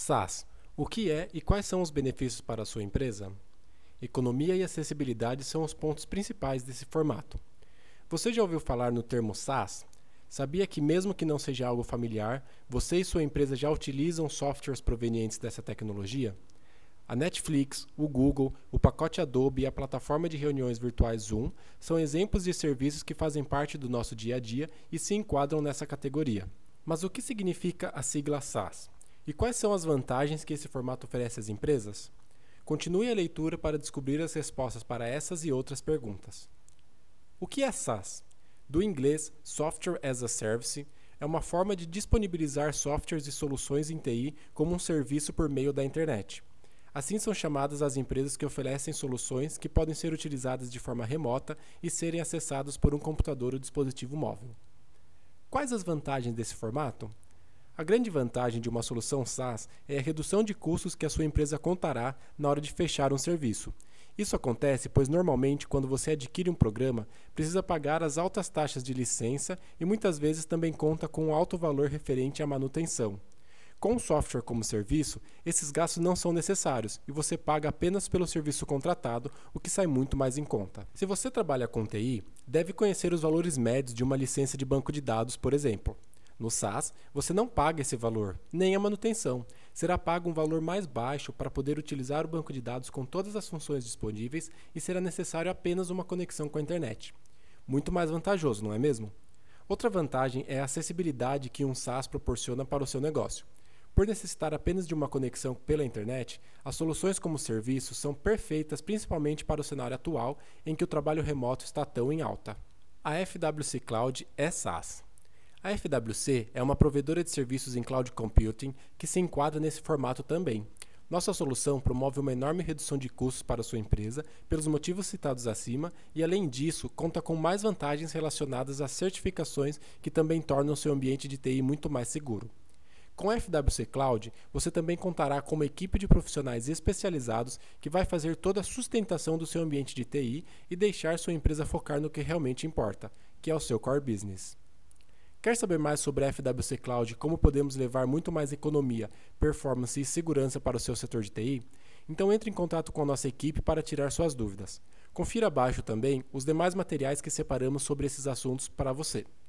SaaS. O que é e quais são os benefícios para a sua empresa? Economia e acessibilidade são os pontos principais desse formato. Você já ouviu falar no termo SaaS? Sabia que, mesmo que não seja algo familiar, você e sua empresa já utilizam softwares provenientes dessa tecnologia? A Netflix, o Google, o pacote Adobe e a plataforma de reuniões virtuais Zoom são exemplos de serviços que fazem parte do nosso dia a dia e se enquadram nessa categoria. Mas o que significa a sigla SaaS? E quais são as vantagens que esse formato oferece às empresas? Continue a leitura para descobrir as respostas para essas e outras perguntas. O que é SaaS? Do inglês Software as a Service, é uma forma de disponibilizar softwares e soluções em TI como um serviço por meio da internet. Assim são chamadas as empresas que oferecem soluções que podem ser utilizadas de forma remota e serem acessadas por um computador ou dispositivo móvel. Quais as vantagens desse formato? A grande vantagem de uma solução SaaS é a redução de custos que a sua empresa contará na hora de fechar um serviço. Isso acontece pois normalmente quando você adquire um programa, precisa pagar as altas taxas de licença e muitas vezes também conta com um alto valor referente à manutenção. Com o software como serviço, esses gastos não são necessários e você paga apenas pelo serviço contratado, o que sai muito mais em conta. Se você trabalha com TI, deve conhecer os valores médios de uma licença de banco de dados, por exemplo. No SaaS, você não paga esse valor, nem a manutenção. Será pago um valor mais baixo para poder utilizar o banco de dados com todas as funções disponíveis e será necessário apenas uma conexão com a internet. Muito mais vantajoso, não é mesmo? Outra vantagem é a acessibilidade que um SaaS proporciona para o seu negócio. Por necessitar apenas de uma conexão pela internet, as soluções como serviço são perfeitas principalmente para o cenário atual em que o trabalho remoto está tão em alta. A FWC Cloud é SaaS. A FWC é uma provedora de serviços em cloud computing que se enquadra nesse formato também. Nossa solução promove uma enorme redução de custos para sua empresa, pelos motivos citados acima, e além disso, conta com mais vantagens relacionadas às certificações que também tornam seu ambiente de TI muito mais seguro. Com a FWC Cloud, você também contará com uma equipe de profissionais especializados que vai fazer toda a sustentação do seu ambiente de TI e deixar sua empresa focar no que realmente importa, que é o seu core business. Quer saber mais sobre a FWC Cloud e como podemos levar muito mais economia, performance e segurança para o seu setor de TI? Então entre em contato com a nossa equipe para tirar suas dúvidas. Confira abaixo também os demais materiais que separamos sobre esses assuntos para você.